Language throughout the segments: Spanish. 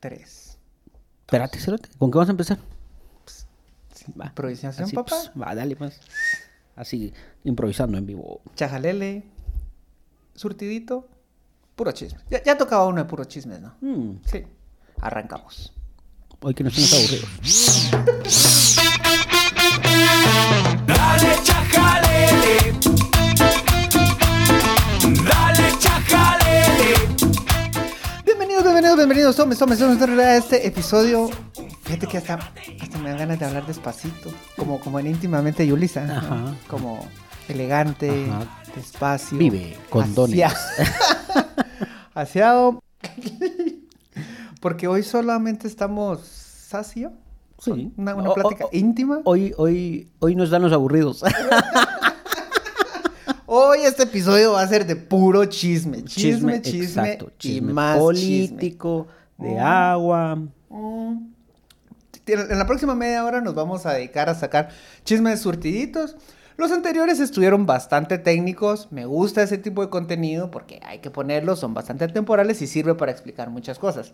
tres. Espérate, cerote, ¿con qué vamos a empezar? Va, Improvisación, así, papá. pues, va, dale, pues. Así, improvisando en vivo. Chajalele, surtidito, puro chisme. Ya, ya tocaba uno de puro chismes, ¿no? Mm, Sí. Arrancamos. hoy que no estamos aburridos. Dale chajalele. Bienvenidos. Tomes, tomes, tomes a este episodio. Fíjate que hasta, hasta me dan ganas de hablar despacito. Como, como en íntimamente Yulisa. ¿no? Como elegante, Ajá. despacio. Vive con dones. asia- Aseado. Porque hoy solamente estamos sacio. Sí. Una, una plática o- íntima. Hoy, hoy, hoy nos dan los aburridos. Hoy este episodio va a ser de puro chisme. Chisme, chisme, exacto, y chisme más político, de Mm. agua. chisme. Mm. En la próxima media hora nos vamos a dedicar a sacar chismes surtiditos. Los anteriores estuvieron bastante técnicos. Me gusta ese tipo de contenido porque hay que ponerlos, son bastante temporales y sirve para explicar muchas cosas.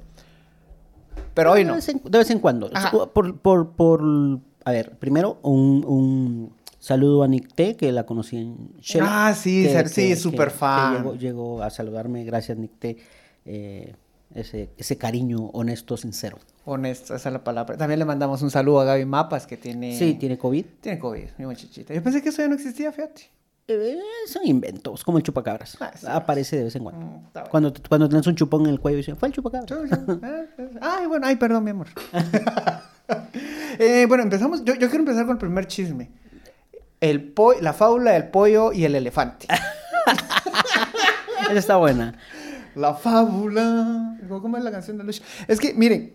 Pero hoy no. De vez en, de vez en cuando. Por, por, por, a ver, primero un, un saludo a Nick T, que la conocí en Shell. Ah, sí, que- ser- sí, súper fan. llegó, llegó a saludarme, gracias Nick T. eh, ese, ese cariño honesto, sincero. Honesto, esa es la palabra. También le mandamos un saludo a Gaby Mapas que tiene. Sí, tiene COVID. Tiene COVID, mi muchachita. Yo pensé que eso ya no existía, fíjate. Eh, son inventos, como el chupacabras. Ah, sí. Aparece de vez en cuando. Mm. Cuando, cuando tenés un chupón en el cuello, dicen, fue el chupacabras. Ay, bueno, ay, perdón, mi amor. Eh, bueno, empezamos. Yo, yo quiero empezar con el primer chisme. El po- la fábula del pollo y el elefante. Esa está buena. La fábula. ¿Cómo es la canción de Luis? Es que, miren,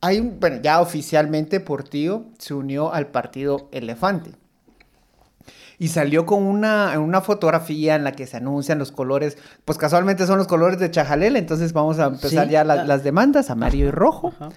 hay un, bueno, ya oficialmente Portillo se unió al partido Elefante. Y salió con una, una fotografía en la que se anuncian los colores, pues casualmente son los colores de Chajalele, entonces vamos a empezar Sí, ya la- ah. las demandas, amarillo y rojo. Ajá.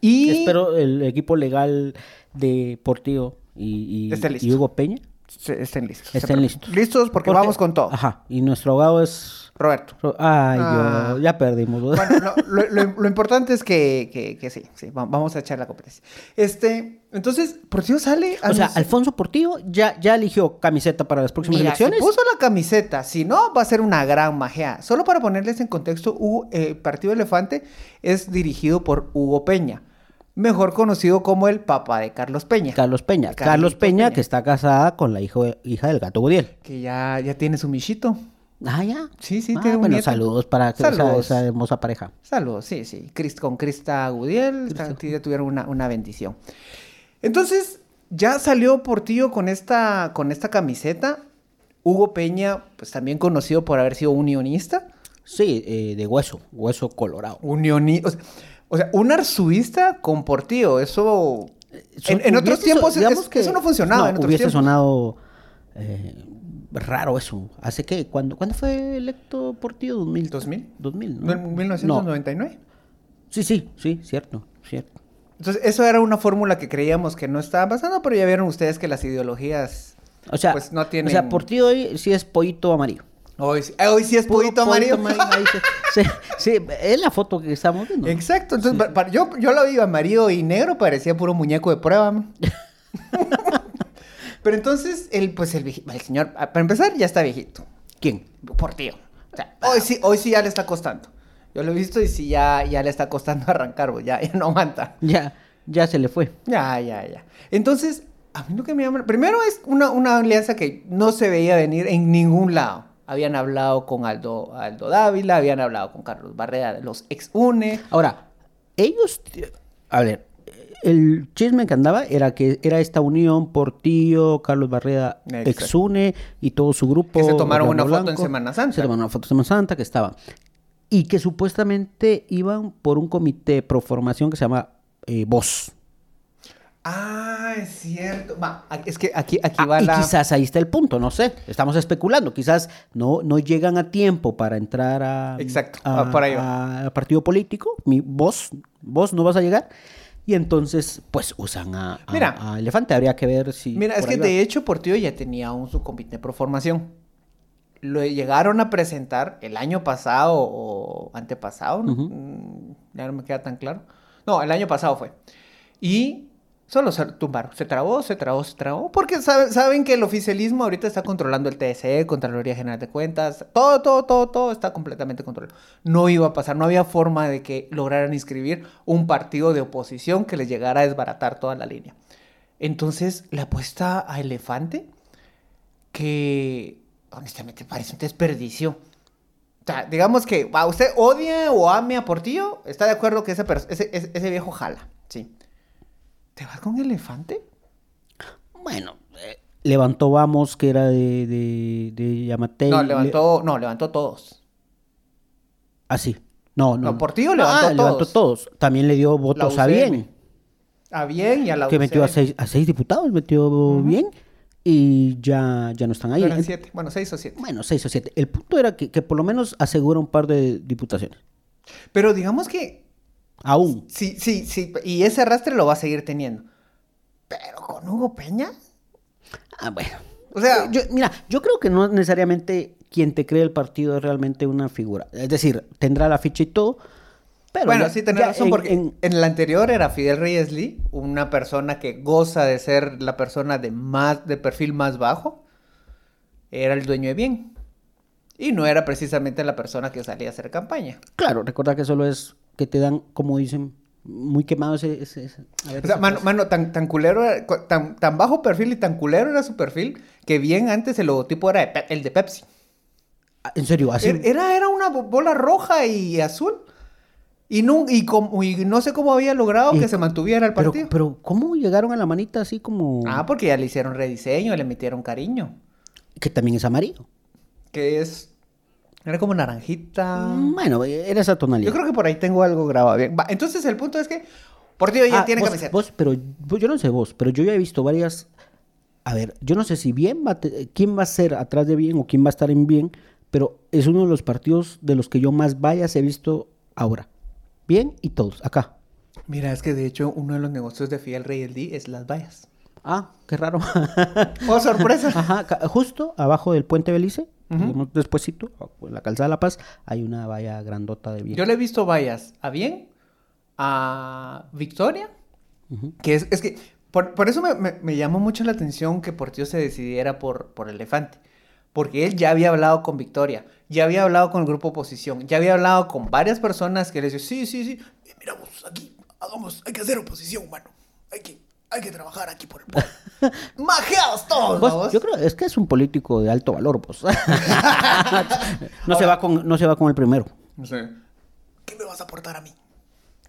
Y Espero el equipo legal de Portillo y, y- Hugo Peña se- estén listos. estén Se listos. Listos porque, vamos con todo. Ajá. Y nuestro abogado es. Roberto. Ro- Ay, Ah. Dios, ya perdimos. Bueno, no, lo, lo- lo importante es que, que- que sí, sí, va- vamos a echar la competencia. Este, entonces, Portillo sale... o sea, Alfonso Portillo ya, ya eligió camiseta para las próximas Mira, elecciones. se puso la camiseta, si no, va a ser una gran magia. Solo para ponerles en contexto, Hugo- eh, Partido Elefante es dirigido por Hugo Peña, mejor conocido como el papá de Carlos Peña, Carlos Peña. Carlito Carlos Peña, Peña. que está casada con la hijo, hija del gato Gudiel. que ya, ya tiene su michito. Ah, ya. Sí, sí, Ah, tiene un bueno, nieto. saludos para que- esa, Saludos. esa hermosa pareja. Saludos, sí, sí. Crist- con Crista Gudiel, tuvieron una, una bendición. Entonces, ya salió Portillo con esta, con esta camiseta. Hugo Peña, pues también conocido por haber sido unionista. Sí, eh, de hueso, hueso colorado. Unionista. O sea, o sea, un arzuista con Portillo, eso. En, en otros so- tiempos, digamos es- que- eso no funcionaba. no, en otros hubiese tiempos. sonado eh, raro eso. ¿Hace qué? ¿Cuándo, ¿cuándo fue electo Portillo? 2000. 2000. 2000, ¿no? ¿En 1999? No. Sí, sí, sí, cierto, cierto. Entonces, eso era una fórmula que creíamos que no estaba pasando, pero ya vieron ustedes que las ideologías. O sea, Pues no o tienen- sea, Portillo hoy sí es pollito amarillo. Hoy, sí- eh, hoy sí es poquito amarillo. sí, sí, es la foto que estamos viendo. Exacto, entonces yo, yo lo vi amarillo y negro, parecía puro muñeco de prueba. Pero entonces, el, pues el, señor, ah, para empezar, ya está viejito. ¿Quién? Por tío. O sea, hoy sí, hoy sí ya le está costando. Yo lo he visto y sí ya, ya le está costando arrancar, ya, ya no aguanta. Ya, ya se le fue. Ya, ya, ya. Entonces, a mí lo que me llama... Primero es una, una alianza que no se veía venir en ningún lado. Habían hablado con Aldo, Aldo Dávila, habían hablado con Carlos Barrera, los ex UNE. Ahora, ellos, a ver, el chisme que andaba era que era esta unión Portillo, Carlos Barrera, Exacto. Exune y todo su grupo. Que se tomaron una foto en Semana Santa. Se tomaron una foto en Semana Santa que estaban. Y que supuestamente iban por un comité pro formación que se llama eh, Voz. Ah, es cierto. Va, es que aquí, aquí Ah, va y la... quizás ahí está el punto, no sé. Estamos especulando. Quizás no, no llegan a tiempo para entrar a, Exacto, a, ah, por ahí a- a partido político. Mi, vos, vos no vas a llegar. Y entonces, pues usan a, a- Mira. a Elefante. Habría que ver si. Mira, es que va. de hecho Portillo ya tenía un subcomité pro formación. Lo llegaron a presentar el año pasado o antepasado. Mm, ya no me queda tan claro. No, el año pasado fue. Y solo se tumbaron, se trabó, se trabó, se trabó, porque sabe- saben que el oficialismo ahorita está controlando el TSE, Contraloría General de Cuentas, todo, todo, todo, todo está completamente controlado. No iba a pasar, no había forma de que lograran inscribir un partido de oposición que les llegara a desbaratar toda la línea. Entonces, la apuesta a Elefante, que honestamente parece un desperdicio. O sea, digamos que va, usted odia o ame a Portillo, está de acuerdo que ese, ese, ese- ese viejo jala, sí. ¿Te vas con Elefante? Bueno, eh, levantó Vamos, que era de, de, de Yamatei. No, le- levantó, no, levantó todos. Ah, sí. No, no. No, Portillo levantó ah, levantó todos. todos. También le dio votos a UCM. bien. A bien y a la Que metió a UCM. seis, a seis diputados, metió bien. Y ya, ya no están ahí. Eran siete, bueno, seis o siete. Bueno, seis o siete. El punto era que, que por lo menos asegura un par de diputaciones. Pero digamos que Aún. sí, sí, sí, y ese arrastre lo va a seguir teniendo. Pero con Hugo Peña, Ah, bueno. o sea, Yo, mira, yo creo que no necesariamente quien te cree el partido es realmente una figura. Es decir, tendrá la ficha y todo. Pero bueno, ya- sí, tenés razón, en- porque en- en, el anterior era Fidel Reyes Lee, una persona que goza de ser la persona de más, de perfil más bajo, era el dueño de bien. Y no era precisamente la persona que salía a hacer campaña. Claro, recuerda que solo es que te dan, como dicen, muy quemado ese... ese- ese- a ver, O sea, mano, tan, tan culero, era- tan, tan bajo perfil y tan culero era su perfil, que bien antes el logotipo era de el de Pepsi. Ah, En serio, así... Er- Era, era una bo- bola roja y azul. Y no, y, com- y no sé cómo había logrado Y que se mantuviera el pero, partido. pero, ¿cómo llegaron a la manita así como... Ah, porque ya le hicieron rediseño, le metieron cariño. Que también es amarillo. Que es. Era como naranjita. Mm, Bueno, era esa tonalidad. Yo creo que por ahí tengo algo grabado bien. Va, entonces el punto es que Portillo ya Ah, tiene vos- camiseta. vos, pero vos- yo no sé vos, pero yo ya he visto varias. A ver, yo no sé si bien va te- quién va a ser atrás de bien o quién va a estar en bien, pero es uno de los partidos de los que yo más vallas he visto ahora. Bien y todos, acá. Mira, es que de hecho uno de los negocios de Fidel Reyes Lee es las vallas. Ah, qué raro. ¡Oh, sorpresa! Ajá, justo abajo del puente Belice, Digamos, despuésito, en la calzada de La Paz, hay una valla grandota de bien. Yo le he visto vallas a bien, a Victoria, que es, es que por, por eso me, me- me llamó mucho la atención que Portillo se decidiera por, por Elefante. Porque él ya había hablado con Victoria, ya había hablado con el grupo oposición, ya había hablado con varias personas que le decían, sí, sí, sí, mira vos, aquí, hagamos, hay que hacer oposición, mano. Hay que, hay que trabajar aquí por el pueblo. Majeados todos, Vos, yo creo es que es un político de alto valor, pues. no, se va con, no se va con el primero, No sé. ¿Qué me vas a aportar a mí?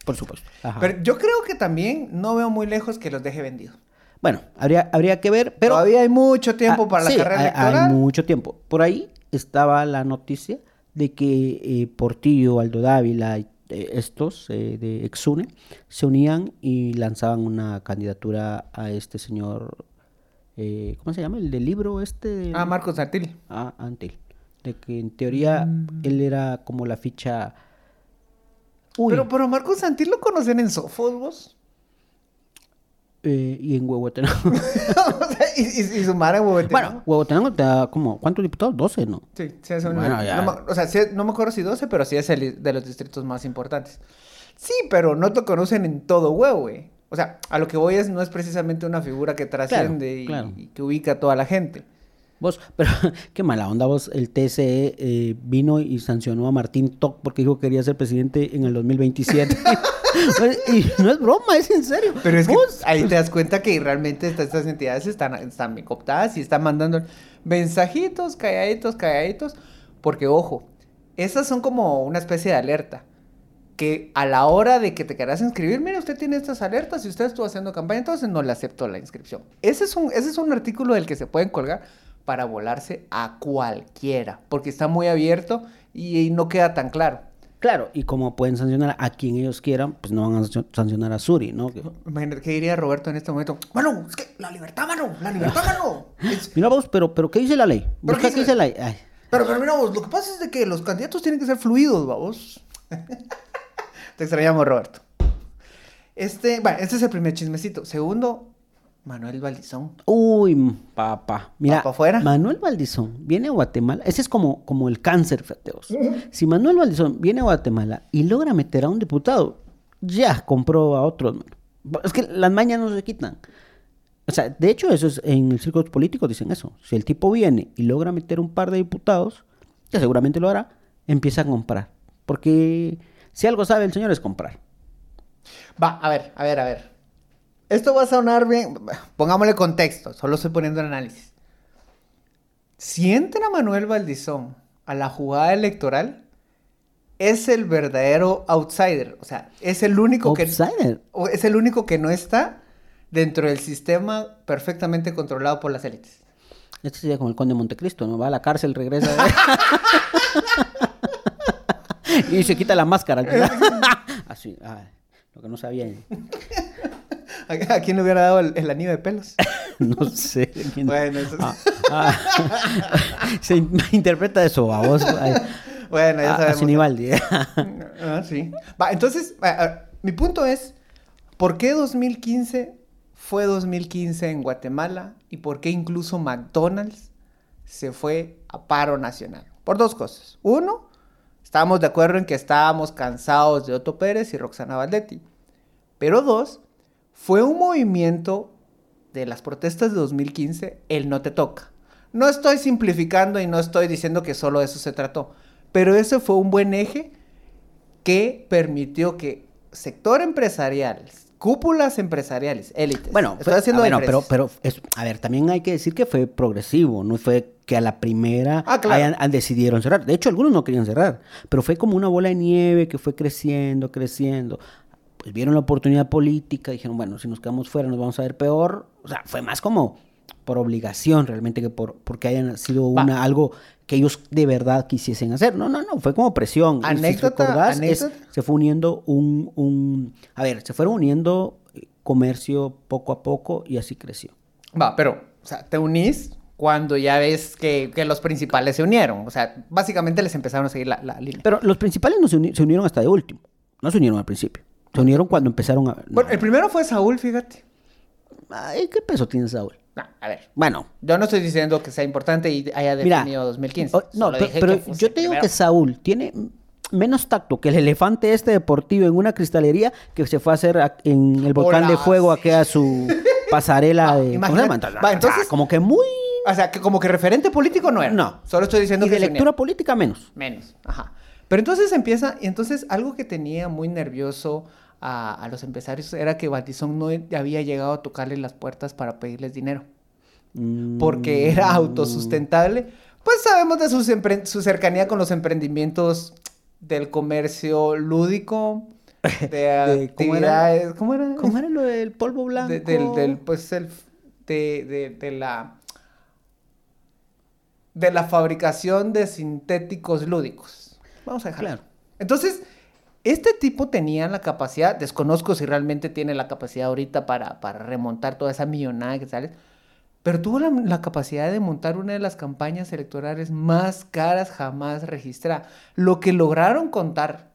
por supuesto. Ajá. Pero yo creo que también no veo muy lejos que los deje vendidos. Bueno, habría, habría que ver, pero... Todavía hay mucho tiempo Ah, para sí, la carrera hay- electoral. Hay mucho tiempo. Por ahí estaba la noticia de que eh, Portillo, Aldo Dávila, eh, estos eh, de Exune, se unían y lanzaban una candidatura a este señor, eh, ¿cómo se llama? El del libro este. de- Ah, Marcos Santilli. Ah, Antel. De que en teoría Mm. él era como la ficha... Uy, Pero, pero Marcos Santilli lo conocen en Sofos, vos. Eh, y en Huehuetenango. y, y, y sumar en Huehuetenango. bueno, Huehuetenango te da como... ¿Cuántos diputados? 12, ¿no? Sí, sí, es un- Bueno, ya. no o sea, sí, no me acuerdo si 12, pero sí es el de los distritos más importantes. Sí, pero no te conocen en todo huevo, güey. O sea, a lo que voy es, no es precisamente una figura que trasciende y, claro. y que ubica a toda la gente. Vos, pero qué mala onda vos, el TSE eh, vino y sancionó a Martín Toc porque dijo que quería ser presidente en el 2027. y no es broma, es en serio. Pero es que ahí te das cuenta que realmente estas, estas entidades están, están bien cooptadas y están mandando mensajitos, calladitos, calladitos. Porque, ojo, esas son como una especie de alerta. Que a la hora de que te quieras inscribir, mire, usted tiene estas alertas y usted estuvo haciendo campaña, entonces no le acepto la inscripción. Ese es un, ese es un artículo del que se pueden colgar para volarse a cualquiera, porque está muy abierto y, y no queda tan claro. Claro, y como pueden sancionar a quien ellos quieran, pues no van a sancio- sancionar a Suri, ¿no? Imagínate, ¿qué diría Roberto en este momento? Mano, es que la libertad, mano, la libertad, mano. Es- Mira vos, pero, pero ¿qué dice la ley? ¿Pero qué qué dice? dice la ley. Ay, Pero, pero mira vos, lo que pasa es de que los candidatos tienen que ser fluidos, vamos. Te extrañamos, Roberto. Este, bueno, este es el primer chismecito. Segundo, Manuel Valdizón. Uy, papá. Mira, ¿Va pa' afuera? Manuel Valdizón viene a Guatemala. Ese es como, como el cáncer, fíjate vos. Si Manuel Valdizón viene a Guatemala y logra meter a un diputado, ya compró a otros. Es que las mañas no se quitan. O sea, de hecho, eso es en el círculo político dicen eso. Si el tipo viene y logra meter un par de diputados, que seguramente lo hará, empieza a comprar. Porque si algo sabe el señor es comprar. Va, a ver, a ver, a ver. Esto va a sonar bien. Pongámosle contexto, solo estoy poniendo el análisis. Si entra Manuel Valdizón a la jugada electoral, es el verdadero outsider. O sea, es el único que. Outsider. o Es el único que no está dentro del sistema perfectamente controlado por las élites. Este sería como el conde de Montecristo, ¿no? Va a la cárcel, regresa. y se quita la máscara. Así, ay, lo que no sabía. ¿A, a quién le hubiera dado el, el anillo de pelos? No sé. quién- Bueno, eso es- Ah, ah. se in- interpreta eso a vos. Bueno, ya a- a sabemos. Sinibaldi. Ah, sí. Va, entonces, a- a- mi punto es, ¿por qué 2015 fue 2015 en Guatemala y por qué incluso McDonald's se fue a paro nacional? Por dos cosas. Uno, estábamos de acuerdo en que estábamos cansados de Otto Pérez y Roxana Valdetti. Pero dos, fue un movimiento de las protestas de 2015, el no te toca. No estoy simplificando y no estoy diciendo que solo eso se trató, pero ese fue un buen eje que permitió que sector empresarial, cúpulas empresariales, élites. Bueno, estoy haciendo bueno, pero, pero es- a ver, también hay que decir que fue progresivo, no fue que a la primera Ah, claro. hayan- han- decidieron cerrar. De hecho, algunos no querían cerrar, pero fue como una bola de nieve que fue creciendo, creciendo. Pues vieron la oportunidad política, dijeron, bueno, si nos quedamos fuera nos vamos a ver peor. O sea, fue más como por obligación realmente que por porque hayan sido Va. una algo que ellos de verdad quisiesen hacer. No, no, no, fue como presión. Y si Anécdota, recordás, es- anécdota. se fue uniendo un, un... A ver, se fueron uniendo eh, comercio poco a poco y así creció. Va, pero, o sea, te unís cuando ya ves que, que los principales se unieron. O sea, básicamente les empezaron a seguir la, la línea. Pero los principales no se, uni- se unieron hasta de último. No se unieron al principio. Se unieron cuando empezaron a... no. Bueno, el primero fue Saúl, fíjate. Ay, ¿Qué peso tiene Saúl? No, a ver. Bueno, Yo no estoy diciendo que sea importante y haya Mira, definido 2015. o- no, pero yo te digo primero. que Saúl tiene menos tacto que el elefante este deportivo en una cristalería que se fue a hacer a- en el volcán de fuego sí. a que a su pasarela de... ¿cómo se imagínate- va, sea, entonces- como que muy... O sea, que como que referente político no era. No. Solo estoy diciendo Y que de lectura política menos. Menos, ajá. Pero entonces empieza, y entonces algo que tenía muy nervioso a, a los empresarios era que Batizón no había llegado a tocarle las puertas para pedirles dinero. Porque era Mm. autosustentable. Pues sabemos de sus su cercanía con los emprendimientos del comercio lúdico, de, De- ¿cómo era? actividades. ¿Cómo era? ¿Cómo era lo del polvo blanco? De- del, del, pues, el, de, de, de la, de la fabricación de sintéticos lúdicos. Vamos a dejarlo. Claro. Entonces, este tipo tenía la capacidad, desconozco si realmente tiene la capacidad ahorita para, para remontar toda esa millonada que sale, pero tuvo la, la capacidad de montar una de las campañas electorales más caras jamás registradas. Lo que lograron contar,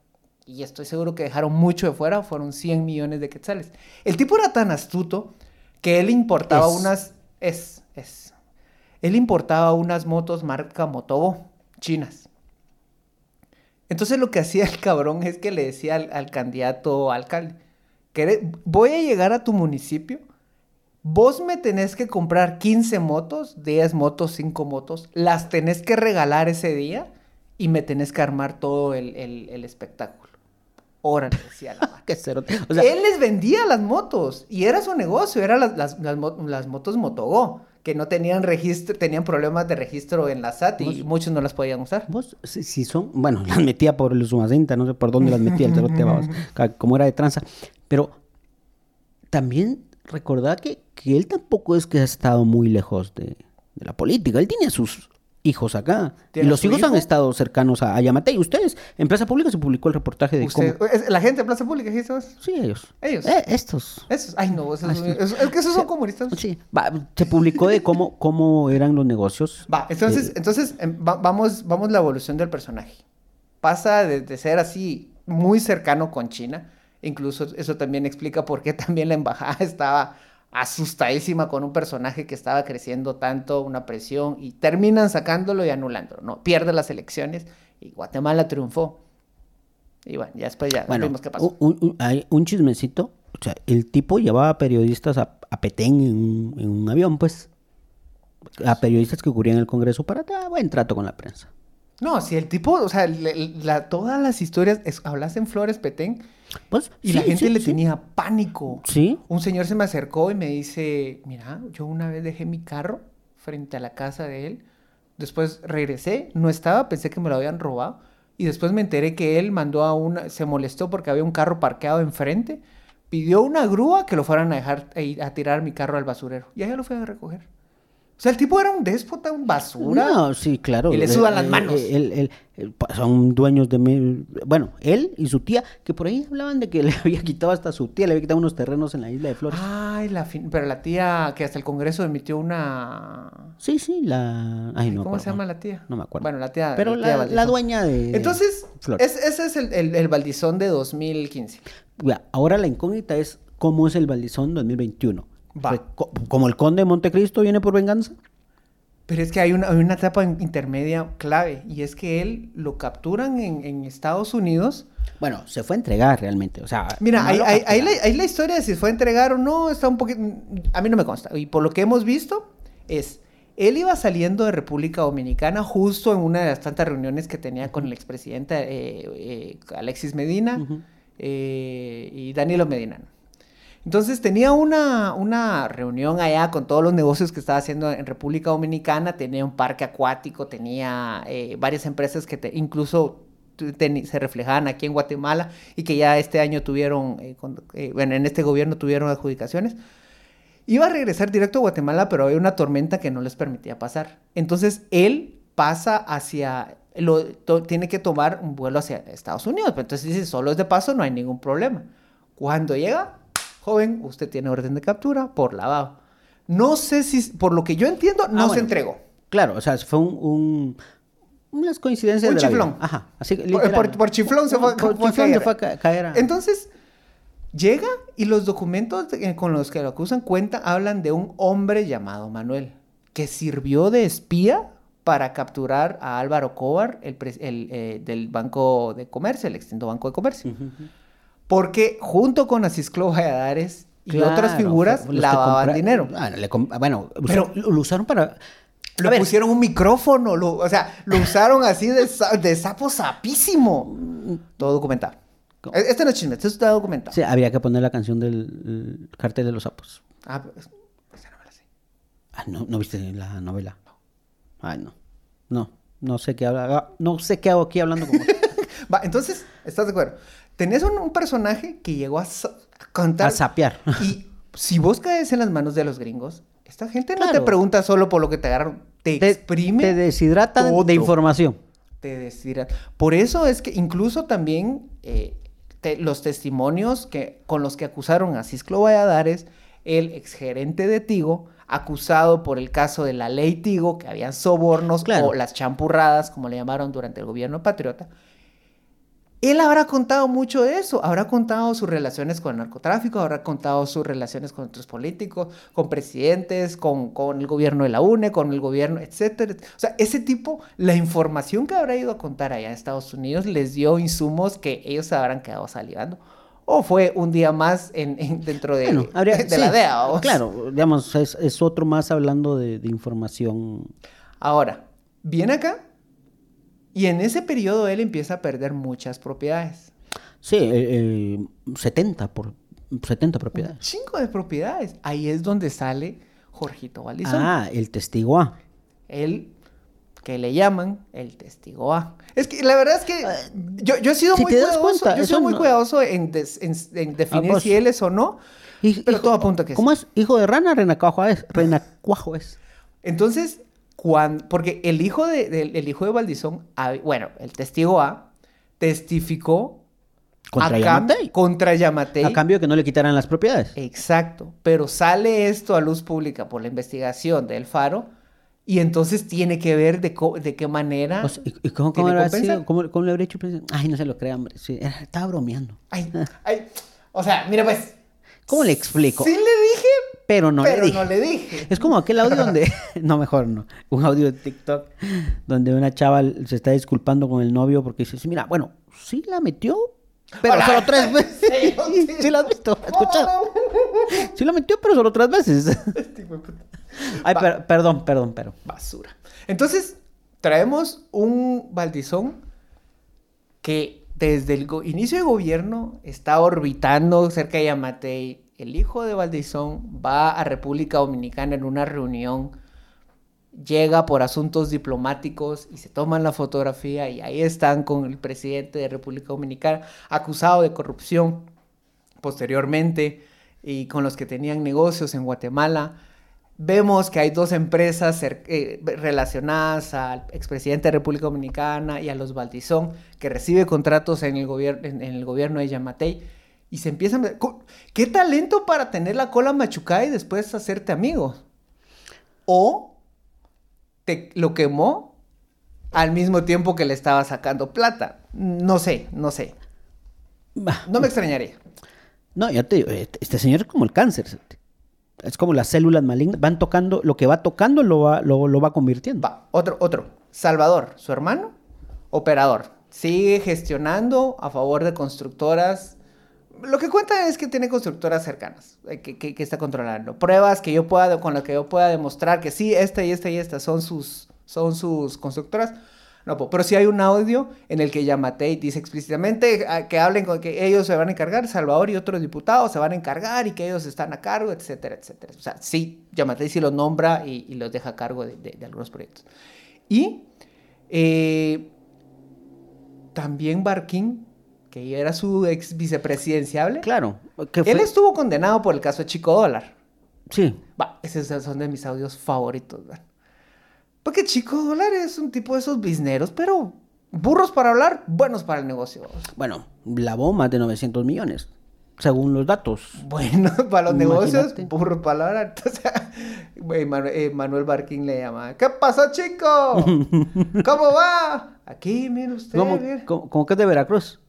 y estoy seguro que dejaron mucho de fuera, fueron 100 millones de quetzales. El tipo era tan astuto que él importaba Es. unas... Es, es. Él importaba unas motos marca Motobo, chinas. Entonces lo que hacía el cabrón es que le decía al, al candidato alcalde, que voy a llegar a tu municipio, vos me tenés que comprar 15 motos, 10 motos, 5 motos, las tenés que regalar ese día y me tenés que armar todo el, el- el espectáculo. Órale, decía la cerote. O sea, Él les vendía las motos y era su negocio, eran las, las, las las motos Motogo, que no tenían registro, tenían problemas de registro en la SAT y Vos- muchos no las podían usar. Vos, si, si son, bueno, las metía por el Sumacenta, no sé por dónde las metía el cerote, como era de tranza. Pero también recordá que, que él tampoco es que ha estado muy lejos de, de la política. Él tiene sus hijos acá. Y ¿Tiene a los hijos han estado cercanos a, a Yamate. Y ustedes, en Plaza Pública se publicó el reportaje de Usted- cómo... es- la gente de Plaza Pública, ¿sí sabes? Sí, ellos. Ellos. Eh, estos. Esos, ay no, esos- es que esos son comunistas. Sí, va, se publicó de cómo, cómo eran los negocios. Va, entonces, Eh, entonces em, va- vamos, vamos la evolución del personaje. Pasa de, de ser así muy cercano con China, incluso eso también explica por qué también la embajada estaba asustadísima con un personaje que estaba creciendo tanto, una presión, y terminan sacándolo y anulándolo, ¿no? Pierde las elecciones y Guatemala triunfó. Y bueno, ya después ya Bueno, vimos qué pasó. un, un- hay un chismecito. O sea, el tipo llevaba periodistas a, a Petén en, un- en un avión, pues. A periodistas que cubrían el Congreso para dar buen trato con la prensa. No, si el tipo, o sea, le- la- todas las historias, es, hablas en Flores Petén, Pues, y la gente sí, le sí. tenía pánico. Sí. Un señor se me acercó y me dice, mira, yo una vez dejé mi carro frente a la casa de él, después regresé, no estaba, pensé que me lo habían robado, y después me enteré que él mandó a una, se molestó porque había un carro parqueado enfrente, pidió una grúa que lo fueran a dejar a tirar mi carro al basurero, y allá lo fue a recoger. O sea, el tipo era un déspota, un basura. No, sí, claro. Y le Eh, sudan las eh, manos. eh, él- él- él- son dueños de... mi- Bueno, él y su tía, que por ahí hablaban de que le había quitado hasta su tía, le había quitado unos terrenos en la isla de Flores. Ay, la fin- pero la tía que hasta el Congreso emitió una... Sí, sí, la... Ay, no me ¿Cómo se llama la tía? No me acuerdo. Bueno, la tía... Pero tía la, Valdizón. la dueña de... Entonces, Flores. es- ese es el, el, el baldizón de 2015. Ya, ahora la incógnita es cómo es el Valdizón 2021. Va. Co- Como el conde de Montecristo viene por venganza. Pero es que hay una, hay una etapa in- intermedia clave y es que él lo capturan en, en Estados Unidos. Bueno, se fue a entregar realmente. O sea, Mira, no capturaron. la, historia de si fue a entregar o no está un poquito... A mí no me consta. Y por lo que hemos visto es... Él iba saliendo de República Dominicana justo en una de las tantas reuniones que tenía con el expresidente eh, eh, Alexis Medina eh, y Danilo Medina. Entonces tenía una, una reunión allá con todos los negocios que estaba haciendo en República Dominicana, tenía un parque acuático, tenía eh, varias empresas que incluso se reflejaban aquí en Guatemala y que ya este año tuvieron, eh, eh, en este gobierno tuvieron adjudicaciones. Iba a regresar directo a Guatemala, pero había una tormenta que no les permitía pasar. Entonces él pasa hacia, lo, tiene que tomar un vuelo hacia Estados Unidos. Entonces dice, solo es de paso, no hay ningún problema. Cuando llega, joven, usted tiene orden de captura por lavado. No sé si, por lo que yo entiendo, no Ah, se entregó. Claro, o sea, fue un... un- unas coincidencias Un de la vida. chiflón. Ajá, así que Por, por- por chiflón se fue, Por fue a se caer. fue a ca- caer a- Entonces, llega y los documentos de- con los que lo acusan cuenta, hablan de un hombre llamado Manuel, que sirvió de espía para capturar a Álvaro Cobar, el, el, eh, del Banco de Comercio, el extinto Banco de Comercio. Porque junto con Asisclo Valladares y otras figuras lavaban compra- dinero. Bueno, le bueno, Pero- lo, lo usaron para... Ver, pusieron un micrófono, lo- o sea, lo usaron así de, sa- de sapo sapísimo. Todo documentado. E- Este no es chisme, este está documentado. sí, habría que poner la canción del el cartel de los sapos. Ah, pues, esa no me la sé. Ah, ¿no, ¿no viste la novela? Ay, no. No, no sé qué habla. No sé qué hago aquí hablando con vos. Va, entonces, ¿estás de acuerdo? Tenés un, un personaje que llegó a, a contar. A sapear. Y si vos caes en las manos de los gringos, esta gente no te pregunta solo por lo que te agarraron, te, Te, exprime. te deshidratan todo. de información. te deshidrata. Por eso es que incluso también eh, te- los testimonios que, con los que acusaron a Cisclo Valladares, el exgerente de Tigo, acusado por el caso de la ley Tigo, que habían sobornos Claro. o las champurradas, como le llamaron durante el gobierno patriota. Él habrá contado mucho de eso, habrá contado sus relaciones con el narcotráfico, habrá contado sus relaciones con otros políticos, con presidentes, con, con el gobierno de la UNE, con el gobierno, etcétera. O sea, ese tipo, la información que habrá ido a contar allá en Estados Unidos les dio insumos que ellos se habrán quedado salivando. O fue un día más en, en- dentro de, Bueno, habría- de sí, la DEA. Claro, digamos, es, es otro más hablando de, de información. Ahora, viene acá y en ese periodo él empieza a perder muchas propiedades. Sí, eh, eh, 70 por 70 propiedades. Cinco de propiedades. Ahí es donde sale Jorgito Valdizón. Ah, el testigo A. Él, que le llaman el testigo A. Es que la verdad es que yo, yo he sido Ah, si muy cuidadoso, cuenta, yo he sido eso muy no- cuidadoso en, des- en- en definir si él es o no, Hij- pero hijo- todo apunta que ¿Cómo sí. es? Hijo de rana, renacuajo es. Renacuajo es. Entonces, cuando, porque el hijo de, del- el hijo de Valdizón, bueno, el testigo A, testificó Contra a Yamatei. contra Yamatei. A cambio de que no le quitaran las propiedades. Exacto, pero sale esto a luz pública por la investigación del Faro y entonces tiene que ver de, co- de qué manera... O sea, ¿Y, cómo, cómo habrá sido? ¿Cómo, cómo le habría hecho? Ay, no se lo crea, hombre. Sí, estaba bromeando. Ay, ay, o sea, mira pues... ¿Cómo le explico? Sí le dije, pero no le dije. no le dije. Es como aquel audio donde, no, mejor no, un audio de TikTok donde una chava se está disculpando con el novio porque dice, mira, bueno, sí la metió, pero Hola. solo tres veces. Sí, sí. Sí, la has visto, ¿has escuchado. Sí la metió, pero solo tres veces. Ay, per- perdón, perdón, pero. Basura. Entonces, traemos un Valdizón que desde el inicio de gobierno está orbitando cerca de Yamatei. El hijo de Valdizón va a República Dominicana en una reunión, llega por asuntos diplomáticos y se toman la fotografía y ahí están con el presidente de República Dominicana acusado de corrupción posteriormente y con los que tenían negocios en Guatemala. Vemos que hay dos empresas eh, relacionadas al expresidente de República Dominicana y a los Valdizón que recibe contratos en el, en el gobierno de Yamatei y se empiezan a... ¡Qué talento para tener la cola machucada y después hacerte amigo! O te lo quemó al mismo tiempo que le estaba sacando plata. No sé, no sé. No me extrañaría. No, ya te digo, este este señor es como el cáncer. Es como las células malignas. Van tocando, lo que va tocando lo va, lo, lo va convirtiendo. Va, otro, otro. Salvador, su hermano, operador. Sigue gestionando a favor de constructoras. Lo que cuenta es que tiene constructoras cercanas, eh, que, que- está controlando. Pruebas que yo pueda, con las que yo pueda demostrar que sí, esta y esta y esta son sus, son sus constructoras. No, pero sí hay un audio en el que Yamatei dice explícitamente ah, que hablen con que ellos se van a encargar, Salvador y otros diputados se van a encargar y que ellos están a cargo, etcétera, etcétera. O sea, sí, Yamatei sí los nombra y, los deja a cargo de, de- de algunos proyectos. Y eh, también Barquín, que era su ex vicepresidenciable, Claro. Que él estuvo condenado por el caso de Chico Dólar. Sí. Va, esos son de mis audios favoritos, ¿verdad? Porque Chico Dólar es un tipo de esos bisneros, pero burros para hablar, buenos para el negocio. Bueno, lavó más de 900 millones, según los datos. Buenos para los negocios, Imagínate. Entonces, güey, Manu- eh, Manuel Barquín le llama, ¿qué pasó, chico? ¿Cómo va? Aquí, mire usted, ¿Cómo, mire. cómo- cómo que es de Veracruz?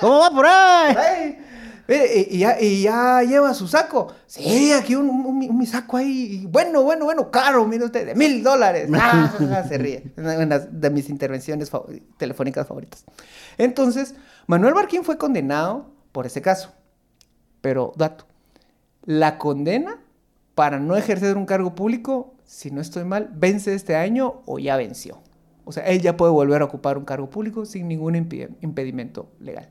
¿Cómo va por ahí? Ay, mire, y, ya, y ya lleva su saco. Sí, aquí un, un- saco ahí. Bueno, bueno, bueno, caro, mire usted, de mil dólares. Ah, se ríe. Una de mis intervenciones telefónicas favoritas. Entonces, Manuel Barquín fue condenado por ese caso. Pero, dato, la condena para no ejercer un cargo público, si no estoy mal, vence este año o ya venció. O sea, él ya puede volver a ocupar un cargo público sin ningún impedimento legal.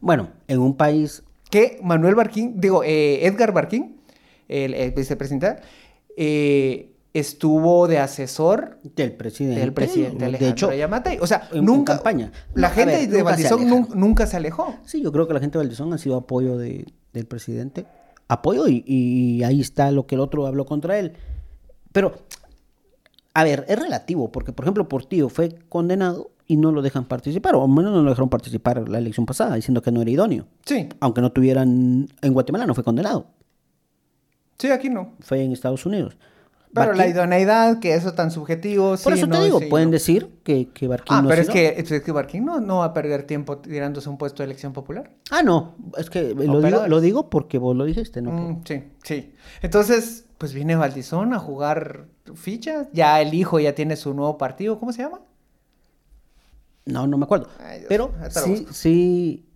Bueno, en un país que Manuel Barquín, digo, eh, Edgar Barquín, el, el vicepresidente, eh, estuvo de asesor del presidente. del presidente Alejandro de hecho, Yamatei. O sea, en- en nunca. campaña. La gente ver, de nunca Valdizón nunca se alejó. Sí, yo creo que la gente de Valdizón ha sido apoyo de, del presidente. Apoyo y, y ahí está lo que el otro habló contra él. Pero, a ver, es relativo, porque por ejemplo Portillo fue condenado y no lo dejan participar, o al menos no lo dejaron participar la elección pasada, diciendo que no era idóneo. Sí, Aunque no tuvieran, en Guatemala no fue condenado, sí, aquí no. fue en Estados Unidos. Pero la idoneidad, que eso tan subjetivo. Por sí, eso te no, digo, sí, pueden no. decir que, que Barquín Ah, no pero es que, es que Barquín no, no va a perder tiempo tirándose un puesto de elección popular. Ah, no, es que lo digo, lo digo porque vos lo dijiste, ¿no? Mm, sí, sí. Entonces, pues viene Valdizón a jugar fichas. Ya el hijo ya tiene su nuevo partido. ¿Cómo se llama? No, no me acuerdo. Ay, Dios, Pero sí, sí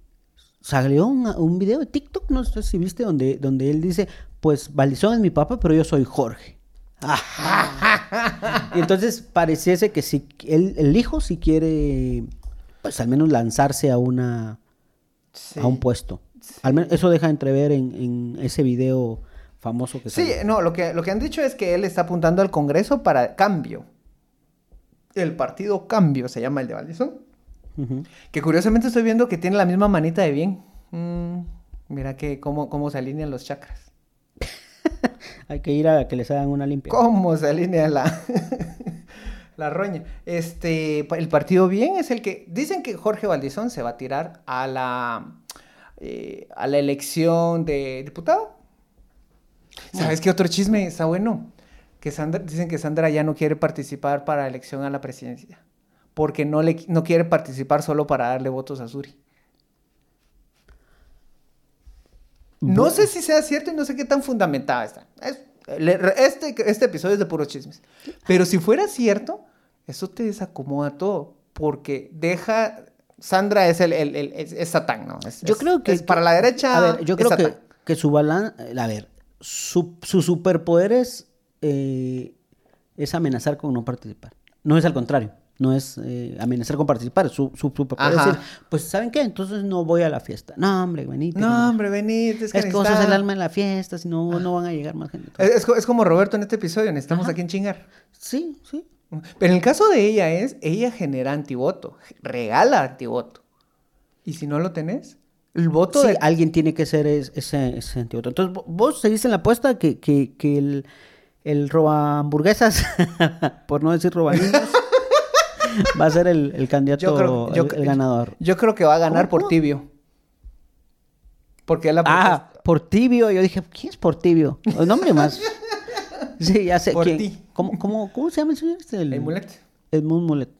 salió un, un video de TikTok, no sé si viste, donde, donde él dice, pues Valdizón es mi papá, pero yo soy Jorge. Y entonces pareciese que si él, el hijo si quiere, pues al menos lanzarse a una Sí. a un puesto. Al menos eso deja entrever en, en ese video famoso que Sí, salió. no, lo que, lo que han dicho es que él está apuntando al Congreso para cambio. El partido Cambio se llama el de Valdizón. Ujú. Que curiosamente estoy viendo que tiene la misma manita de bien. Mm, mira que cómo, cómo se alinean los chakras. Hay que ir a que les hagan una limpia. ¿Cómo se alinea la, la roña? Este, el partido bien es el que... Dicen que Jorge Valdizón se va a tirar a la, eh, a la elección de diputado. ¿Sabes qué otro chisme está bueno? Que Sandra, dicen que Sandra ya no quiere participar para la elección a la presidencia. Porque no, le, no quiere participar solo para darle votos a Suri. No sé si sea cierto y no sé qué tan fundamentada está. Este, este episodio es de puros chismes. Pero si fuera cierto, eso te desacomoda todo. Porque deja. Sandra es el, el- el- es, es Satán, ¿no? Es- Yo creo que... es para la derecha. A ver, yo creo que, que su balance... A ver, su, su superpoder es, eh, es amenazar con no participar. No es al contrario. No es eh, amenazar con participar. Su, su Ajá. decir, pues ¿saben qué? Entonces no voy a la fiesta. No, hombre, venite. No, hombre, venid. Es que, Es que vos sos el alma en la fiesta, si no, no van a llegar más gente. Es, es co- es como Roberto en este episodio. Necesitamos a quien chingar. Sí, sí. Pero en el caso de ella es, ella genera antivoto, regala antivoto. Y si no lo tenés, el voto Sí, de... alguien tiene que ser es- ese, ese antídoto. Entonces, vo- vos seguís en la apuesta que, que, que el, el roba hamburguesas, por no decir roba niños, va a ser el, el candidato, Yo creo, yo, el, el ganador. Yo creo que va a ganar ¿Cómo, por tibio. Porque él la Ah, por tibio. Yo dije, ¿quién es por tibio? El nombre más. Sí, ya sé. Por ti. ¿Cómo, cómo, ¿Cómo se llama el señor? este? El Mulet. Edmund Mulet.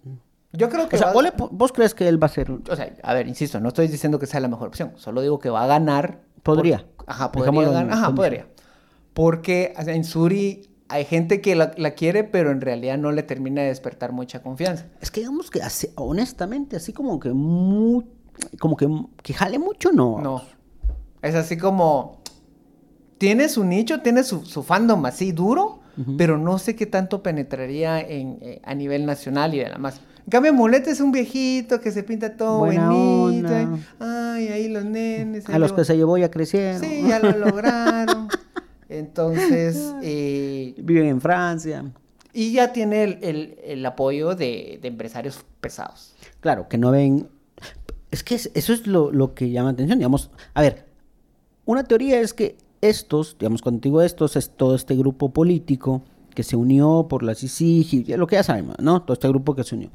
Yo creo que O sea, va vos, crees que él va a ser... O sea, a ver, insisto, no estoy diciendo que sea la mejor opción. Solo digo que va a ganar. por- Podría. Ajá, podría ganar. Ajá, podría. Porque en Suri hay gente que la, la quiere, pero en realidad no le termina de despertar mucha confianza. Es que digamos que así- honestamente, así como que muy... Como que, que jale mucho, no. No. Es así como. Tiene su nicho, tiene su, su fandom así duro, pero no sé qué tanto penetraría en, eh, a nivel nacional y demás. En cambio, Mulete es un viejito que se pinta todo Buena bonito. onda. Ay, ahí los nenes. A los lo- que se llevó ya crecieron. Sí, ya lo lograron. Entonces, eh, Viven en Francia. y ya tiene el, el- el apoyo de, de empresarios pesados. Claro, que no ven... Es que es- eso es lo, lo que llama atención, digamos. A ver, una teoría es que estos, digamos, cuando digo estos, es todo este grupo político que se unió por la CICIG, y lo que ya sabemos, ¿no? Todo este grupo que se unió.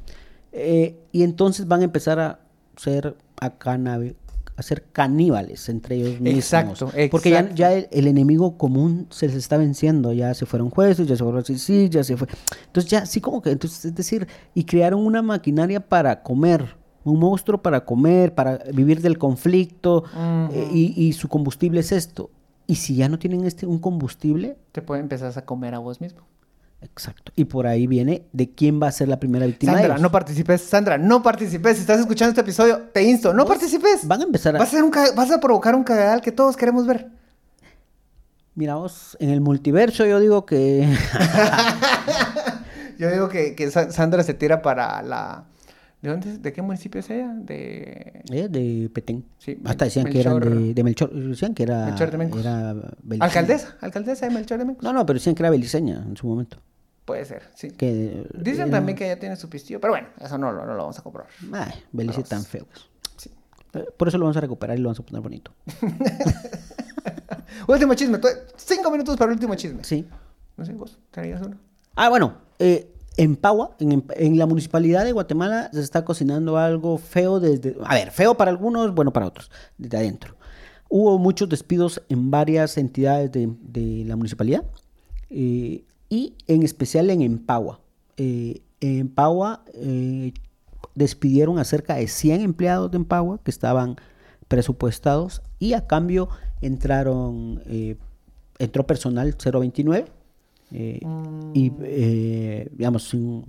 Eh, y entonces van a empezar a ser a, canabe- a ser caníbales entre ellos mismos. Exacto, Porque ya, el, el enemigo común se les está venciendo, ya se fueron jueces, ya se fueron CICIG, ya se fue. Entonces ya, sí como que, entonces, es decir, y crearon una maquinaria para comer, un monstruo para comer, para vivir del conflicto, eh, y, y su combustible es esto. Y si ya no tienen este un combustible, Te puede empezar a comer a vos mismo. Exacto. Y por ahí viene de quién va a ser la primera víctima. Sandra, no participes. Sandra, no participes. Si estás escuchando este episodio, te insto, no participes. Van a empezar a... Vas a, hacer un ca- vas a provocar un cagadal que todos queremos ver. Mira vos, en el multiverso yo digo que... Yo digo que, que Sa- Sandra se tira para la... ¿De dónde? ¿De qué municipio es ella? De... Eh, de Petén. Sí, Hasta decían que Melchor- de, de Melchor. Decían que era. Melchor de Mencos. era beliceña. Alcaldesa, alcaldesa de Melchor de Mencos. No, no, pero decían que era beliceña en su momento. Puede ser, sí. Que, Dicen era- también que ella tiene su pistillo, pero bueno, eso no, lo- no lo vamos a comprobar. Ay, Belice tan feo. Sí. Eh, Por eso lo vamos a recuperar y lo vamos a poner bonito. Último chisme. Cinco minutos para el último chisme. Sí. No sé, vos, ¿traías uno? Ah, bueno, eh, en Pagua, en, en la municipalidad de Guatemala, se está cocinando algo feo desde. A ver, feo para algunos, bueno para otros, desde adentro. Hubo muchos despidos en varias entidades de, de la municipalidad eh, y en especial en Empagua. Eh, en Empagua eh, despidieron a cerca de 100 empleados de Empagua que estaban presupuestados y a cambio entraron, eh, entró personal 029 eh, y digamos sin-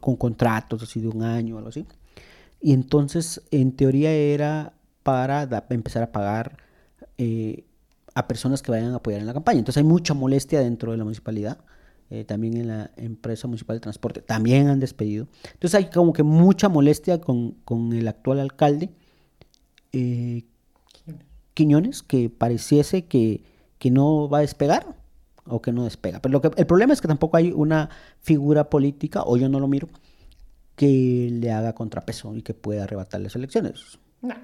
con contratos así de un año o algo así. Y entonces en teoría era para da- empezar a pagar a personas que vayan a apoyar en la campaña. Entonces hay mucha molestia dentro de la municipalidad. Eh, también en la empresa municipal de transporte también han despedido. Entonces hay como que mucha molestia con, con el actual alcalde eh, Quiñones, que pareciese que, que no va a despegar o que no despega. Pero lo que, el problema es que tampoco hay una figura política, o yo no lo miro, que le haga contrapeso y que pueda arrebatar las elecciones. Nah.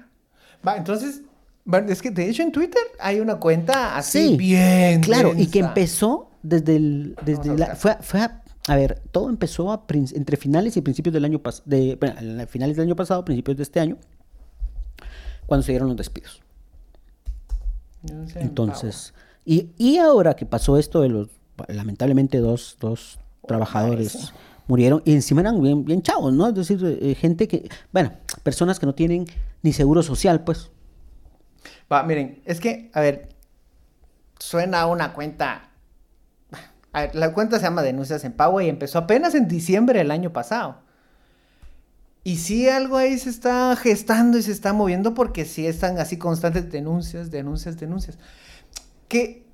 Va, entonces, es que de hecho en Twitter hay una cuenta así Sí, bien. Claro, y que empezó desde el... Desde la, fue, fue a, a ver, todo empezó a entre finales y principios del año pasado, de, bueno, en finales del año pasado, principios de este año, cuando se dieron los despidos. Yo no sé, Entonces, y, y ahora que pasó esto de los, lamentablemente dos, dos trabajadores murieron y encima eran bien, bien chavos, ¿no? Es decir, eh, gente que, bueno, personas que no tienen ni seguro social, pues. Va, miren, es que, a ver, suena una cuenta. La cuenta se llama Denuncias en Pago y empezó apenas en diciembre del año pasado. Y sí, algo ahí se está gestando y se está moviendo porque sí están así constantes denuncias, denuncias, denuncias. Que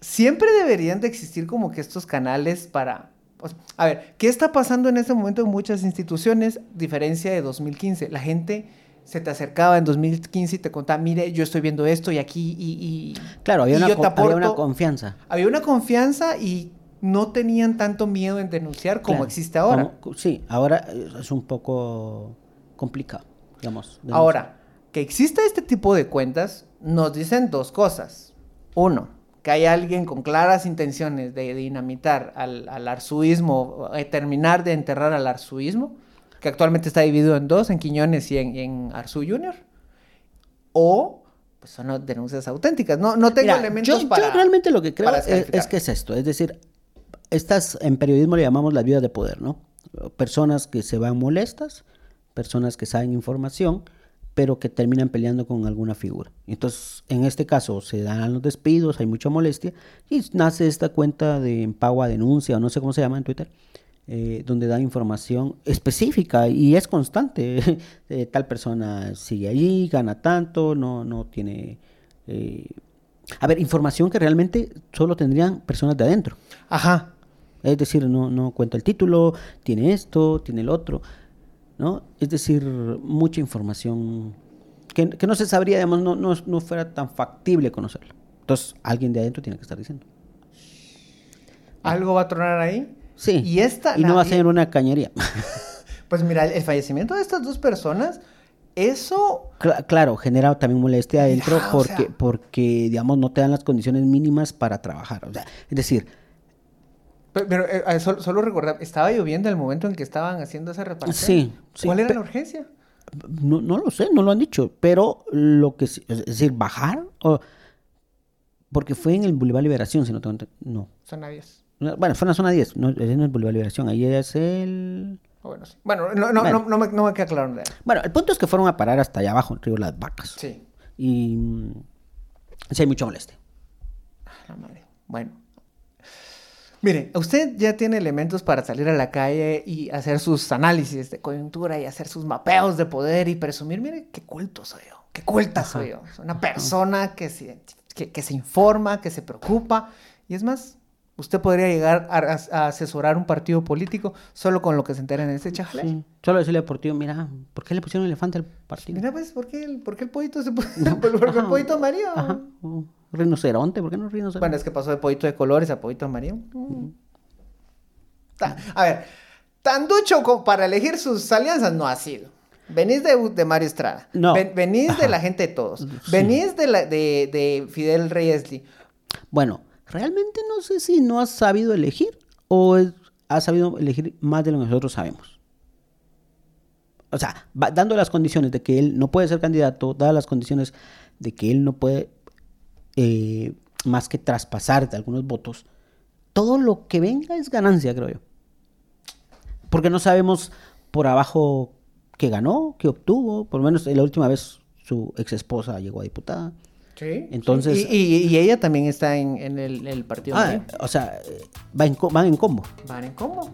siempre deberían de existir como que estos canales para... pues, a ver, ¿qué está pasando en este momento en muchas instituciones? Diferencia de 2015. La gente se te acercaba en 2015 y te contaba, mire, yo estoy viendo esto y aquí y... y- Claro, había, y una, yo te había una aporto". confianza. Había una confianza y no tenían tanto miedo en denunciar como Claro, existe ahora. como- sí, ahora es un poco complicado, digamos. denunciar. Ahora, que exista este tipo de cuentas, nos dicen dos cosas. Uno, que hay alguien con claras intenciones de dinamitar al, al arzuismo, eh, terminar de enterrar al arzuismo, que actualmente está dividido en dos, en Quiñones y en, y en Arzú Junior. O, pues son denuncias auténticas. No, no tengo Mira, elementos yo, para... yo realmente lo que creo es, es que es esto, es decir, estas en periodismo le llamamos las vidas de poder, ¿no? Personas que se van molestas, personas que saben información, pero que terminan peleando con alguna figura. Entonces, en este caso, se dan los despidos, hay mucha molestia, y nace esta cuenta de Empagua Denuncia, o no sé cómo se llama en Twitter, eh, donde da información específica y es constante. Eh, tal persona sigue allí, gana tanto, no, no tiene... eh, A ver, información que realmente solo tendrían personas de adentro. Ajá. Es decir, no, no cuenta el título, tiene esto, tiene el otro, ¿no? Es decir, mucha información que, que no se sabría, digamos, no, no, no fuera tan factible conocerla. Entonces, alguien de adentro tiene que estar diciendo. Algo va a tronar ahí. Sí. Y esta... Y no va a ser una cañería. Pues mira, el fallecimiento de estas dos personas, eso... Cla- claro, genera también molestia adentro Ya, porque, sea- porque, digamos, no te dan las condiciones mínimas para trabajar. O sea, es decir, Pero, pero, eh, solo, solo recordar, estaba lloviendo el momento en que estaban haciendo esa reparación. Sí, sí, ¿Cuál era la urgencia? no, no lo sé, no lo han dicho, pero lo que sí- es decir, bajar o porque fue en el Boulevard Liberación, si no tengo no. Son 10. No, Bueno, fue en la zona 10, no, es en el Boulevard Liberación, ahí es el Bueno, sí. Bueno, no, no, Bueno. no, no me, no me queda claro. nada. Bueno, el punto es que fueron a parar hasta allá abajo, en Río Las Vacas. Sí. Y mm, sí hay mucha molestia. La madre. Bueno. Mire, usted ya tiene elementos para salir a la calle y hacer sus análisis de coyuntura y hacer sus mapeos de poder y presumir, mire, qué culto soy yo, qué culta soy yo. Soy una persona que se, que, que se informa, que se preocupa. Y es más, usted podría llegar a, a asesorar un partido político solo con lo que se entera en este chajale. Sí. Solo decirle a Portillo, mira, ¿por qué le pusieron elefante al partido? Mira, pues, ¿por qué el, por qué el pollito se puso? ¿Por qué el pollito amarillo? Ajá. Rinoceronte, ¿por qué no rinoceronte? Bueno, es que pasó de pollito de colores a pollito amarillo. A ver, tan ducho como para elegir sus alianzas no ha sido. Venís de, de Mario Estrada. No. Ven- venís de la gente de todos. Venís de, la, de, de Fidel Reyesli. Bueno, realmente no sé si no has sabido elegir o has sabido elegir más de lo que nosotros sabemos. O sea, dando las condiciones de que él no puede ser candidato, dadas las condiciones de que él no puede eh, más que traspasar algunos votos, todo lo que venga es ganancia, creo yo. Porque no sabemos por abajo qué ganó, qué obtuvo. Por lo menos la última vez su ex esposa llegó a diputada. Sí. Entonces- Y, y- y ella también está en, en el, el partido. Ah, o sea, va en van en combo. Van en combo.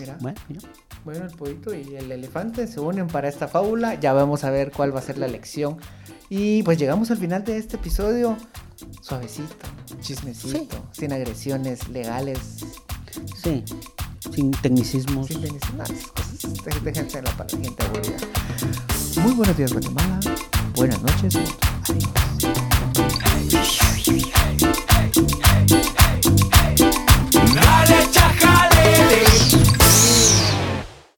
Mira. Bueno, mira. Bueno, el pollito y el elefante se unen para esta fábula. Ya vamos a ver cuál va a ser la elección. Y pues llegamos al final de este episodio. Suavecito, chismecito, sin agresiones legales, Sí, sin tecnicismos. sin esas cosas. Déjense la para la gente aburrida. Muy buenos días Guatemala, buenas noches.